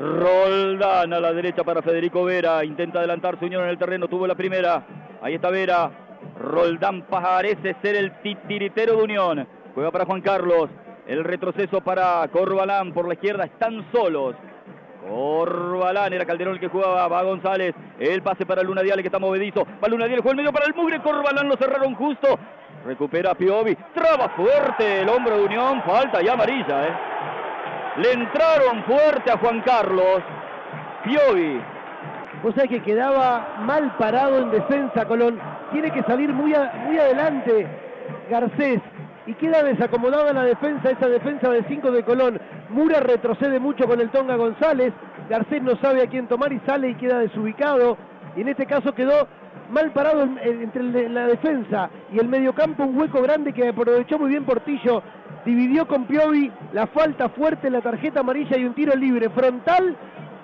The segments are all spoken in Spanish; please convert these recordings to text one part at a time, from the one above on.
Roldán a la derecha para Federico Vera. Intenta adelantar su Unión en el terreno. Tuvo la primera. Ahí está Vera. Roldán parece ser el titiritero de Unión. Juega para Juan Carlos. El retroceso para Corbalán por la izquierda. Están solos. Corbalán, era Calderón el que jugaba, va González, el pase para Luna Dial que está movedizo, va Luna Dial, juega el medio para el mugre, Corbalán lo cerraron justo, recupera Piovi, traba fuerte el hombro de Unión, falta ya amarilla, ¿eh? Le entraron fuerte a Juan Carlos, Piovi. Vos sabés que quedaba mal parado en defensa Colón, tiene que salir muy, muy adelante Garcés, y queda desacomodada la defensa, esa defensa de 5 de Colón. Mura retrocede mucho con el Tonga González, Garcés no sabe a quién tomar y sale y queda desubicado. Y en este caso quedó mal parado entre la defensa y el mediocampo, un hueco grande que aprovechó muy bien Portillo. Dividió con Piovi la falta fuerte, la tarjeta amarilla y un tiro libre frontal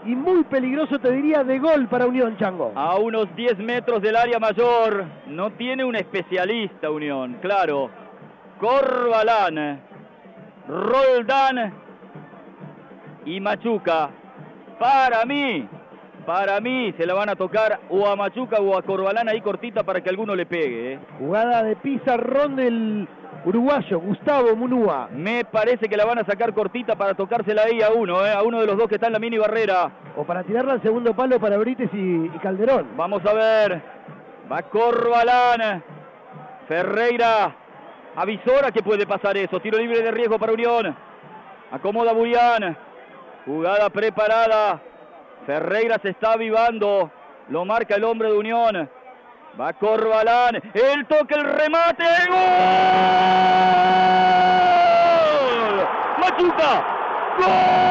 y muy peligroso, te diría, de gol para Unión Chango. A unos 10 metros del área mayor, no tiene un especialista Unión, claro Corbalán, Roldán y Machuca. Para mí, para mí se la van a tocar o a Machuca o a Corbalán ahí cortita para que alguno le pegue. ¿eh? Jugada de pizarrón del uruguayo Gustavo Munúa. Me parece que la van a sacar cortita para tocársela ahí a uno, ¿eh? a uno de los dos que está en la mini barrera. O para tirarla al segundo palo para Brites y, y Calderón. Vamos a ver. Va Corbalán. Ferreira Avisora que puede pasar eso. Tiro libre de riesgo para Unión. Acomoda Burián. Jugada preparada. Ferreira se está avivando. Lo marca el hombre de Unión. Va Corbalán. El toque, el remate. ¡Gol! Machuca. ¡Gol!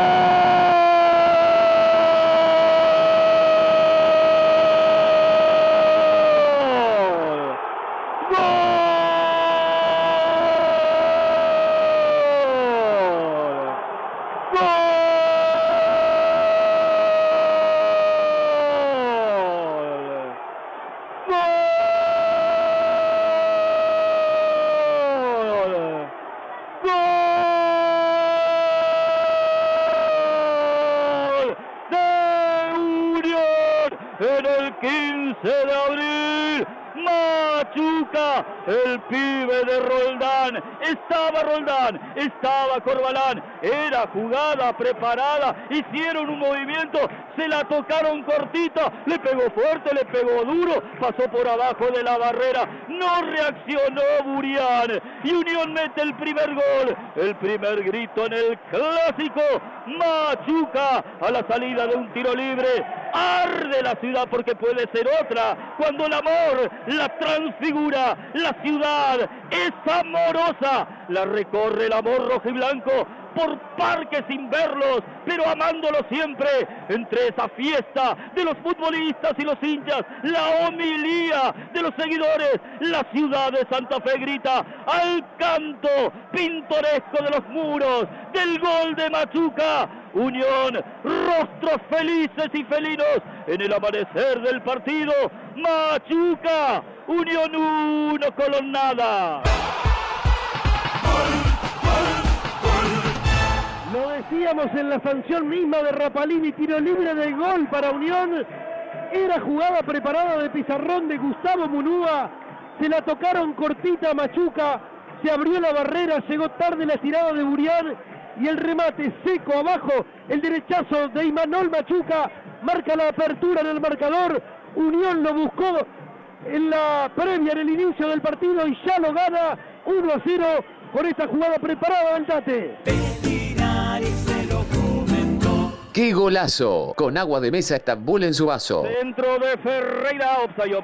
En el 15 de abril. Machuca, el pibe de Roldán. Estaba Roldán, estaba Corbalán. Era jugada preparada. Hicieron un movimiento, se la tocaron cortita. Le pegó fuerte, le pegó duro. Pasó por abajo de la barrera. No reaccionó Burián. Y Unión mete el primer gol. El primer grito en el clásico. Machuca a la salida de un tiro libre. Arde la ciudad porque puede ser otra. Cuando el amor la transfigura, la ciudad es amorosa. La recorre el amor rojo y blanco por parques sin verlos, pero amándolos siempre. Entre esa fiesta de los futbolistas y los hinchas, la homilía de los seguidores, la ciudad de Santa Fe grita al canto pintoresco de los muros, del gol de Machuca. Unión, rostros felices y felinos en el amanecer del partido. Machuca, Unión 1, Colonada. Lo decíamos en la sanción misma de Rapalini, tiro libre de gol para Unión. Era jugada preparada de pizarrón de Gustavo Munúa. Se la tocaron cortita a Machuca. Se abrió la barrera, llegó tarde la tirada de Burián y el remate seco abajo. El derechazo de Imanol Machuca marca la apertura en el marcador. Unión lo buscó en la previa, en el inicio del partido y ya lo gana 1 a 0 con esta jugada preparada del Tate. ¡Qué golazo! Con agua de mesa Estambul en su vaso. Centro de Ferreira, Opsayo